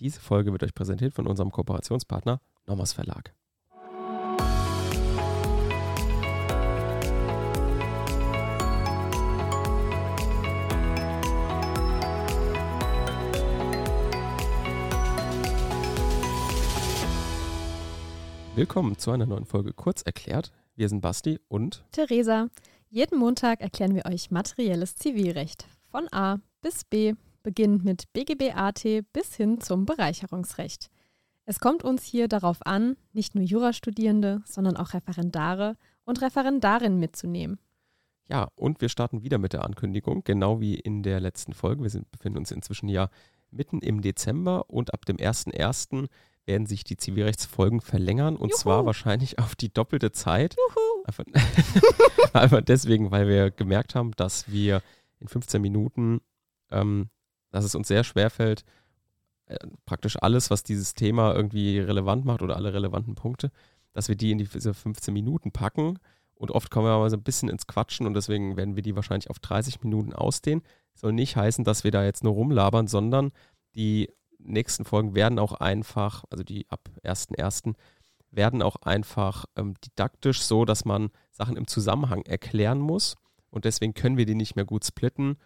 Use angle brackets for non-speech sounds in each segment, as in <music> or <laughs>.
Diese Folge wird euch präsentiert von unserem Kooperationspartner Nommers Verlag. Willkommen zu einer neuen Folge Kurz erklärt. Wir sind Basti und Theresa. Jeden Montag erklären wir euch materielles Zivilrecht von A bis B, beginnend mit BGB-AT bis hin zum Bereicherungsrecht. Es kommt uns hier darauf an, nicht nur Jurastudierende, sondern auch Referendare und Referendarinnen mitzunehmen. Ja, und wir starten wieder mit der Ankündigung, genau wie in der letzten Folge. Wir sind, befinden uns inzwischen ja mitten im Dezember und ab dem 1.1 werden sich die Zivilrechtsfolgen verlängern und Juhu. zwar wahrscheinlich auf die doppelte Zeit. Einfach, <laughs> einfach, deswegen, weil wir gemerkt haben, dass wir in 15 Minuten, ähm, dass es uns sehr schwer fällt, äh, praktisch alles, was dieses Thema irgendwie relevant macht oder alle relevanten Punkte, dass wir die in diese 15 Minuten packen. Und oft kommen wir aber so ein bisschen ins Quatschen und deswegen werden wir die wahrscheinlich auf 30 Minuten ausdehnen. Soll nicht heißen, dass wir da jetzt nur rumlabern, sondern die nächsten Folgen werden auch einfach, also die ab 1.1., werden auch einfach ähm, didaktisch so, dass man Sachen im Zusammenhang erklären muss. Und deswegen können wir die nicht mehr gut splitten,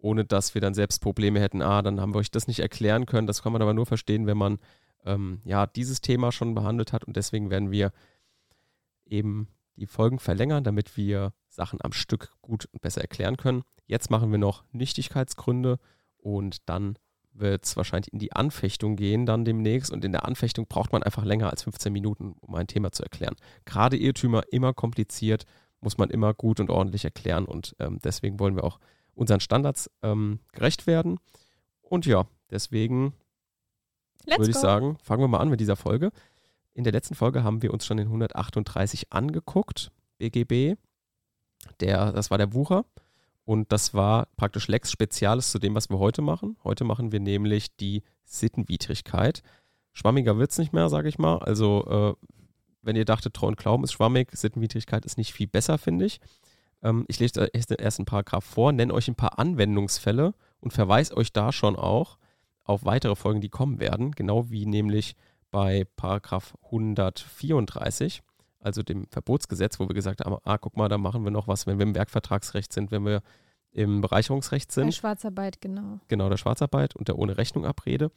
ohne dass wir dann selbst Probleme hätten. Ah, dann haben wir euch das nicht erklären können. Das kann man aber nur verstehen, wenn man ähm, ja dieses Thema schon behandelt hat. Und deswegen werden wir eben die Folgen verlängern, damit wir Sachen am Stück gut und besser erklären können. Jetzt machen wir noch Nichtigkeitsgründe und dann wird es wahrscheinlich in die Anfechtung gehen dann demnächst. Und in der Anfechtung braucht man einfach länger als 15 Minuten, um ein Thema zu erklären. Gerade Irrtümer immer kompliziert, muss man immer gut und ordentlich erklären. Und ähm, deswegen wollen wir auch unseren Standards ähm, gerecht werden. Und ja, deswegen würde ich sagen, fangen wir mal an mit dieser Folge. In der letzten Folge haben wir uns schon den 138 angeguckt, BGB. Der, das war der Wucher. Und das war praktisch Lex Speziales zu dem, was wir heute machen. Heute machen wir nämlich die Sittenwidrigkeit. Schwammiger wird es nicht mehr, sage ich mal. Also, äh, wenn ihr dachtet, Treu und Glauben ist schwammig, Sittenwidrigkeit ist nicht viel besser, finde ich. Ähm, ich lese erst den ersten Paragraph vor, nenne euch ein paar Anwendungsfälle und verweise euch da schon auch auf weitere Folgen, die kommen werden. Genau wie nämlich bei Paragraph 134 also dem Verbotsgesetz, wo wir gesagt haben, ah, guck mal, da machen wir noch was, wenn wir im Werkvertragsrecht sind, wenn wir im Bereicherungsrecht sind. Der Schwarzarbeit, genau. Genau, der Schwarzarbeit und der ohne Rechnung Abrede.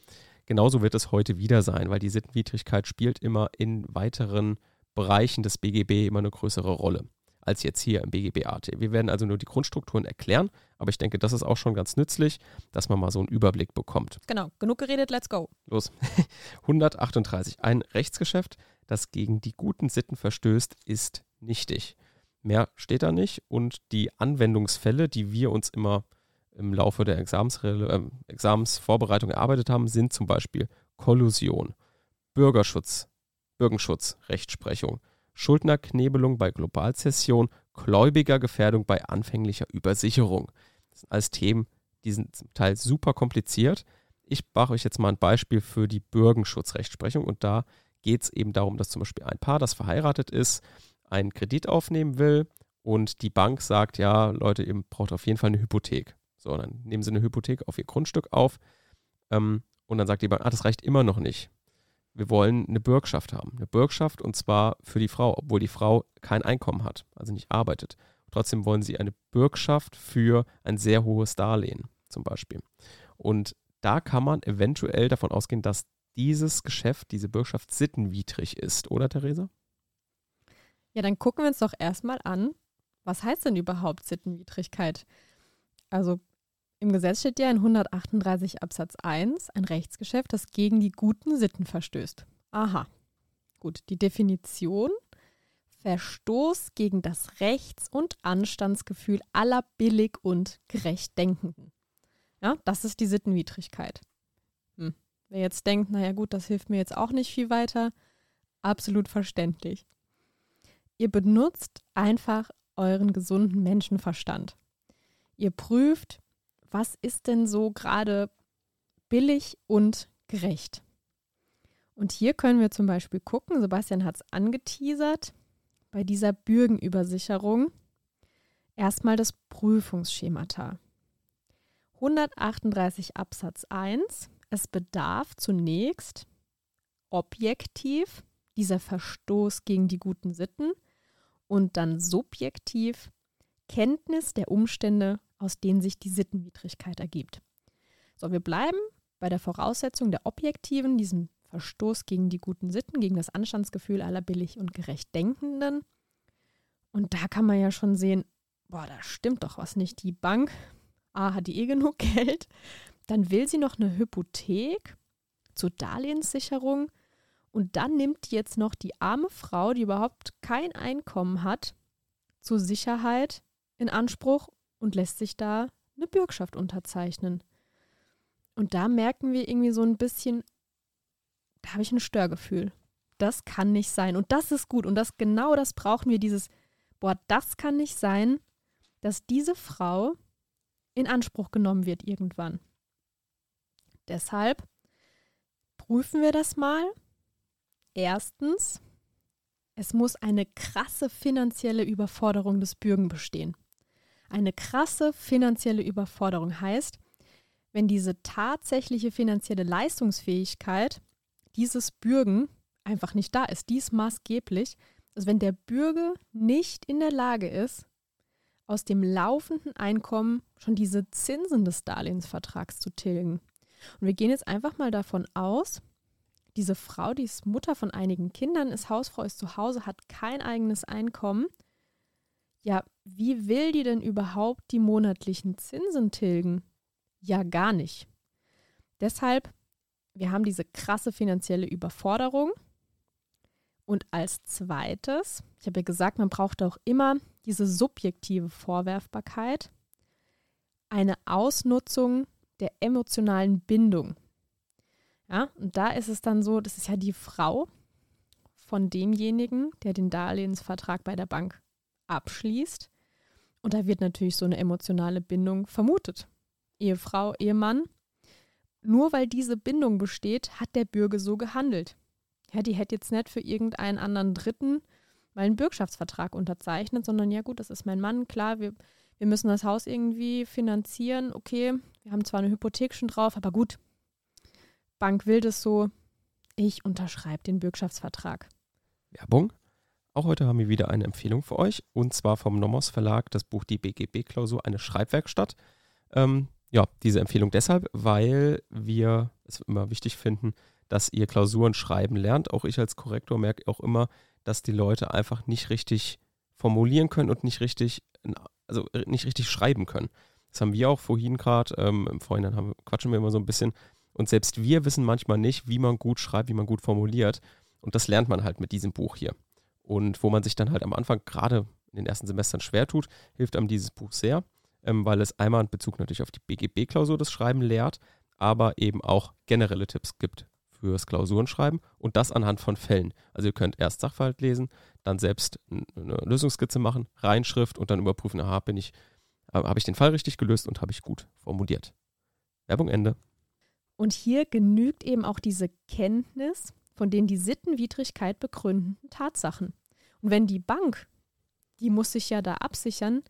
Genauso wird es heute wieder sein, weil die Sittenwidrigkeit spielt immer in weiteren Bereichen des BGB immer eine größere Rolle als jetzt hier im BGB-AT. Wir werden also nur die Grundstrukturen erklären, aber ich denke, das ist auch schon ganz nützlich, dass man mal so einen Überblick bekommt. Genau, genug geredet, let's go. Los. <laughs> 138. Ein Rechtsgeschäft das gegen die guten Sitten verstößt, ist nichtig. Mehr steht da nicht und die Anwendungsfälle, die wir uns immer im Laufe der äh, Examensvorbereitung erarbeitet haben, sind zum Beispiel Kollusion, Bürgerschutz, Bürgenschutz, Rechtsprechung, Schuldnerknebelung bei Globalzession, Gläubigergefährdung bei anfänglicher Übersicherung. Das sind alles Themen, die sind zum Teil super kompliziert. Ich mache euch jetzt mal ein Beispiel für die Bürgenschutzrechtsprechung und da geht es eben darum, dass zum Beispiel ein Paar, das verheiratet ist, einen Kredit aufnehmen will und die Bank sagt, ja, Leute, ihr braucht auf jeden Fall eine Hypothek. So, dann nehmen sie eine Hypothek auf ihr Grundstück auf ähm, und dann sagt die Bank, ah, das reicht immer noch nicht. Wir wollen eine Bürgschaft haben. Eine Bürgschaft und zwar für die Frau, obwohl die Frau kein Einkommen hat, also nicht arbeitet. Trotzdem wollen sie eine Bürgschaft für ein sehr hohes Darlehen zum Beispiel. Und da kann man eventuell davon ausgehen, dass dieses Geschäft, diese Bürgschaft sittenwidrig ist, oder Theresa? Ja, dann gucken wir uns doch erstmal an, was heißt denn überhaupt Sittenwidrigkeit? Also im Gesetz steht ja in 138 Absatz 1 ein Rechtsgeschäft, das gegen die guten Sitten verstößt. Aha. Gut, die Definition Verstoß gegen das Rechts- und Anstandsgefühl aller billig und gerecht Denkenden. Ja, das ist die Sittenwidrigkeit. Hm. Wer jetzt denkt, naja gut, das hilft mir jetzt auch nicht viel weiter, absolut verständlich. Ihr benutzt einfach euren gesunden Menschenverstand. Ihr prüft, was ist denn so gerade billig und gerecht. Und hier können wir zum Beispiel gucken, Sebastian hat es angeteasert, bei dieser Bürgenübersicherung erstmal das Prüfungsschemata. 138 Absatz 1 es bedarf zunächst objektiv dieser Verstoß gegen die guten Sitten und dann subjektiv Kenntnis der Umstände, aus denen sich die Sittenwidrigkeit ergibt. So, wir bleiben bei der Voraussetzung der objektiven, diesem Verstoß gegen die guten Sitten, gegen das Anstandsgefühl aller billig und gerecht Denkenden. Und da kann man ja schon sehen, boah, da stimmt doch was nicht. Die Bank, A, hat die eh genug <laughs> Geld, dann will sie noch eine Hypothek zur Darlehenssicherung und dann nimmt jetzt noch die arme Frau, die überhaupt kein Einkommen hat, zur Sicherheit in Anspruch und lässt sich da eine Bürgschaft unterzeichnen. Und da merken wir irgendwie so ein bisschen, da habe ich ein Störgefühl. Das kann nicht sein. Und das ist gut. Und das genau das brauchen wir, dieses, boah, das kann nicht sein, dass diese Frau in Anspruch genommen wird irgendwann. Deshalb prüfen wir das mal. Erstens, es muss eine krasse finanzielle Überforderung des Bürgen bestehen. Eine krasse finanzielle Überforderung heißt, wenn diese tatsächliche finanzielle Leistungsfähigkeit dieses Bürgen einfach nicht da ist, dies maßgeblich, also wenn der Bürger nicht in der Lage ist, aus dem laufenden Einkommen schon diese Zinsen des Darlehensvertrags zu tilgen. Und wir gehen jetzt einfach mal davon aus, diese Frau, die ist Mutter von einigen Kindern, ist Hausfrau, ist zu Hause, hat kein eigenes Einkommen. Ja, wie will die denn überhaupt die monatlichen Zinsen tilgen? Ja, gar nicht. Deshalb, wir haben diese krasse finanzielle Überforderung. Und als zweites, ich habe ja gesagt, man braucht auch immer diese subjektive Vorwerfbarkeit, eine Ausnutzung der emotionalen Bindung. Ja, und da ist es dann so, das ist ja die Frau von demjenigen, der den Darlehensvertrag bei der Bank abschließt. Und da wird natürlich so eine emotionale Bindung vermutet. Ehefrau, Ehemann. Nur weil diese Bindung besteht, hat der Bürger so gehandelt. Ja, die hätte jetzt nicht für irgendeinen anderen Dritten mal einen Bürgschaftsvertrag unterzeichnet, sondern ja gut, das ist mein Mann, klar, wir, wir müssen das Haus irgendwie finanzieren, okay, wir haben zwar eine Hypothek schon drauf, aber gut, Bank will das so, ich unterschreibe den Bürgschaftsvertrag. Werbung. Auch heute haben wir wieder eine Empfehlung für euch und zwar vom Nomos Verlag das Buch Die BGB-Klausur, eine Schreibwerkstatt. Ähm, ja, diese Empfehlung deshalb, weil wir es immer wichtig finden, dass ihr Klausuren schreiben lernt. Auch ich als Korrektor merke auch immer, dass die Leute einfach nicht richtig formulieren können und nicht richtig, also nicht richtig schreiben können. Das haben wir auch vorhin gerade, ähm, im Vorhinein haben, quatschen wir immer so ein bisschen. Und selbst wir wissen manchmal nicht, wie man gut schreibt, wie man gut formuliert. Und das lernt man halt mit diesem Buch hier. Und wo man sich dann halt am Anfang gerade in den ersten Semestern schwer tut, hilft einem dieses Buch sehr, ähm, weil es einmal in Bezug natürlich auf die BGB-Klausur das Schreiben lehrt, aber eben auch generelle Tipps gibt fürs Klausurenschreiben und das anhand von Fällen. Also ihr könnt erst Sachverhalt lesen, dann selbst eine Lösungsskizze machen, Reinschrift und dann überprüfen, aha, bin ich, habe ich den Fall richtig gelöst und habe ich gut formuliert. Werbung Ende. Und hier genügt eben auch diese Kenntnis von den die Sittenwidrigkeit begründenden Tatsachen. Und wenn die Bank, die muss sich ja da absichern,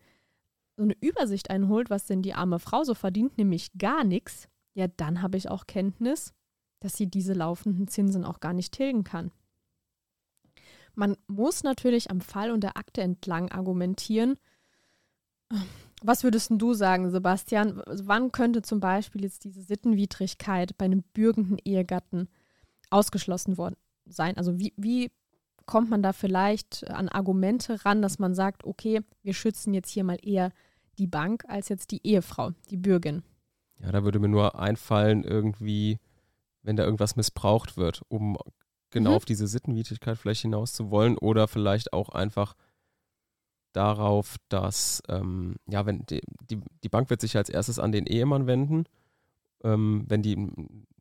so eine Übersicht einholt, was denn die arme Frau so verdient, nämlich gar nichts, ja, dann habe ich auch Kenntnis, dass sie diese laufenden Zinsen auch gar nicht tilgen kann. Man muss natürlich am Fall und der Akte entlang argumentieren. Was würdest du sagen, Sebastian? Wann könnte zum Beispiel jetzt diese Sittenwidrigkeit bei einem bürgenden Ehegatten ausgeschlossen worden sein? Also wie, wie kommt man da vielleicht an Argumente ran, dass man sagt, okay, wir schützen jetzt hier mal eher die Bank als jetzt die Ehefrau, die Bürgin? Ja, da würde mir nur einfallen, irgendwie wenn da irgendwas missbraucht wird, um genau mhm. auf diese Sittenwidrigkeit vielleicht hinaus zu wollen oder vielleicht auch einfach darauf, dass, ähm, ja, wenn die, die, die, Bank wird sich als erstes an den Ehemann wenden, ähm, wenn die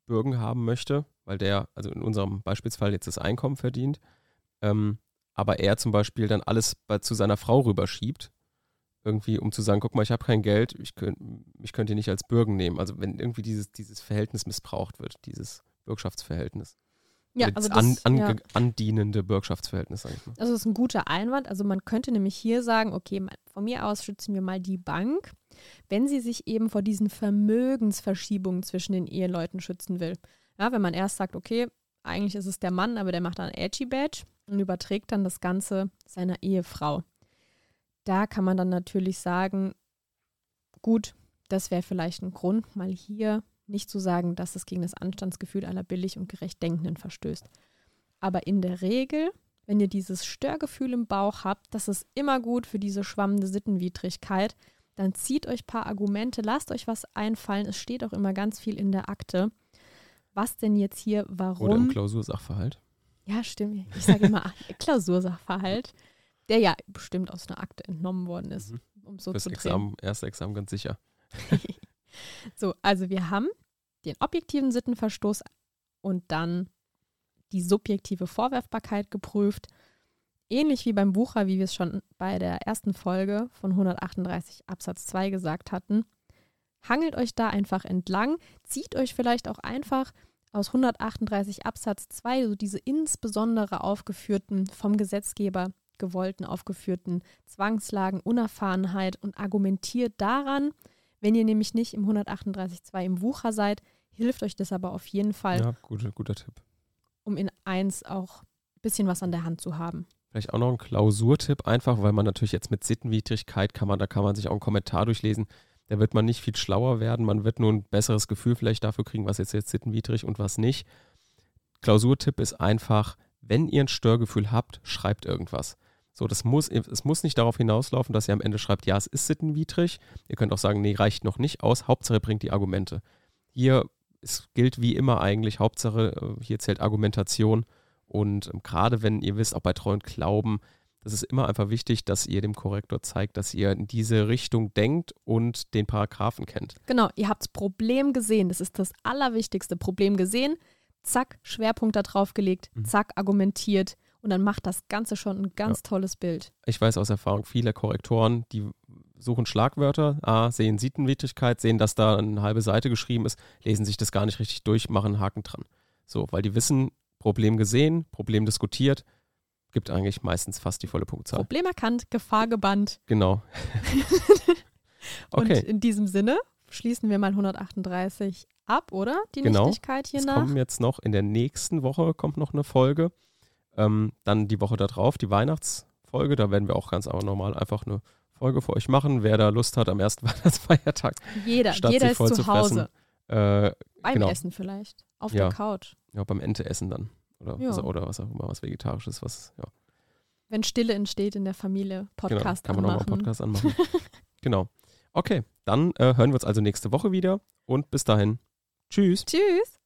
Bürgen haben möchte, weil der, also in unserem Beispielsfall jetzt das Einkommen verdient, ähm, aber er zum Beispiel dann alles bei, zu seiner Frau rüberschiebt irgendwie, um zu sagen, guck mal, ich habe kein Geld, ich könnt, mich könnt ihr nicht als Bürgen nehmen. Also wenn irgendwie dieses, dieses Verhältnis missbraucht wird, dieses Bürgschaftsverhältnis. Ja, also an, das, an, ja. andienende Bürgschaftsverhältnis, sag ich mal. Also das ist ein guter Einwand. Also man könnte nämlich hier sagen, okay, von mir aus schützen wir mal die Bank, wenn sie sich eben vor diesen Vermögensverschiebungen zwischen den Eheleuten schützen will. Ja, wenn man erst sagt, okay, eigentlich ist es der Mann, aber der macht dann Edgy Badge und überträgt dann das Ganze seiner Ehefrau. Da kann man dann natürlich sagen, gut, das wäre vielleicht ein Grund, mal hier nicht zu sagen, dass es gegen das Anstandsgefühl aller billig und gerecht Denkenden verstößt. Aber in der Regel wenn ihr dieses Störgefühl im Bauch habt, das ist immer gut für diese schwammende Sittenwidrigkeit, dann zieht euch ein paar Argumente, lasst euch was einfallen. Es steht auch immer ganz viel in der Akte. Was denn jetzt hier, Oder im warum? Klausursachverhalt. Ja, stimmt. Ich sage immer <laughs> Klausursachverhalt, der ja bestimmt aus einer Akte entnommen worden ist, Mhm. um so Fürs zu. Examen, erste Examen ganz sicher. <laughs> So, also wir haben den objektiven Sittenverstoß und dann die subjektive Vorwerfbarkeit geprüft. Ähnlich wie beim Bucher, wie wir es schon bei der ersten Folge von 138 Absatz 2 gesagt hatten. Hangelt euch da einfach entlang, zieht euch vielleicht auch einfach aus 138 Absatz 2 so diese insbesondere aufgeführten, vom Gesetzgeber gewollten aufgeführten Zwangslagen, Unerfahrenheit und argumentiert daran, wenn ihr nämlich nicht im 138.2 im Wucher seid, hilft euch das aber auf jeden Fall, Ja, guter, guter Tipp. um in eins auch ein bisschen was an der Hand zu haben. Vielleicht auch noch ein Klausurtipp, einfach, weil man natürlich jetzt mit Sittenwidrigkeit kann man, da kann man sich auch einen Kommentar durchlesen. Da wird man nicht viel schlauer werden, man wird nur ein besseres Gefühl vielleicht dafür kriegen, was jetzt, jetzt sittenwidrig und was nicht. Klausurtipp ist einfach, wenn ihr ein Störgefühl habt, schreibt irgendwas. So, das muss, es muss nicht darauf hinauslaufen, dass ihr am Ende schreibt, ja, es ist sittenwidrig. Ihr könnt auch sagen, nee, reicht noch nicht aus. Hauptsache bringt die Argumente. Hier es gilt wie immer eigentlich, Hauptsache äh, hier zählt Argumentation. Und ähm, gerade wenn ihr wisst, auch bei Treu und Glauben, das ist immer einfach wichtig, dass ihr dem Korrektor zeigt, dass ihr in diese Richtung denkt und den Paragraphen kennt. Genau, ihr habt das Problem gesehen. Das ist das allerwichtigste. Problem gesehen, zack, Schwerpunkt da drauf gelegt, Mhm. zack, argumentiert. Und dann macht das Ganze schon ein ganz tolles Bild. Ich weiß aus Erfahrung, viele Korrektoren, die suchen Schlagwörter, A, sehen Sittenwidrigkeit, sehen, dass da eine halbe Seite geschrieben ist, lesen sich das gar nicht richtig durch, machen einen Haken dran. So, weil die wissen, Problem gesehen, Problem diskutiert, gibt eigentlich meistens fast die volle Punktzahl. Problem erkannt, Gefahr gebannt. Genau. <laughs> Und okay, in diesem Sinne schließen wir mal 138 ab, oder? Die Genau. Nichtigkeit hier nach. kommen jetzt noch, in der nächsten Woche kommt noch eine Folge. Ähm, dann die Woche darauf, die Weihnachtsfolge. Da werden wir auch ganz aber normal einfach eine Folge für euch machen. Wer da Lust hat, am ersten <laughs> Weihnachtsfeiertag Jeder, statt jeder ist voll zu zu Hause. fressen, äh, Beim genau. Essen vielleicht. Auf Ja. der Couch. ja, beim Ente essen dann. Oder, Ja. was, oder was auch immer, was Vegetarisches, was, ja. Wenn Stille entsteht in der Familie, Podcast genau, kann man auch mal anmachen. einen Podcast anmachen. <laughs> genau. Okay, dann äh, hören wir uns also nächste Woche wieder und bis dahin. Tschüss. Tschüss.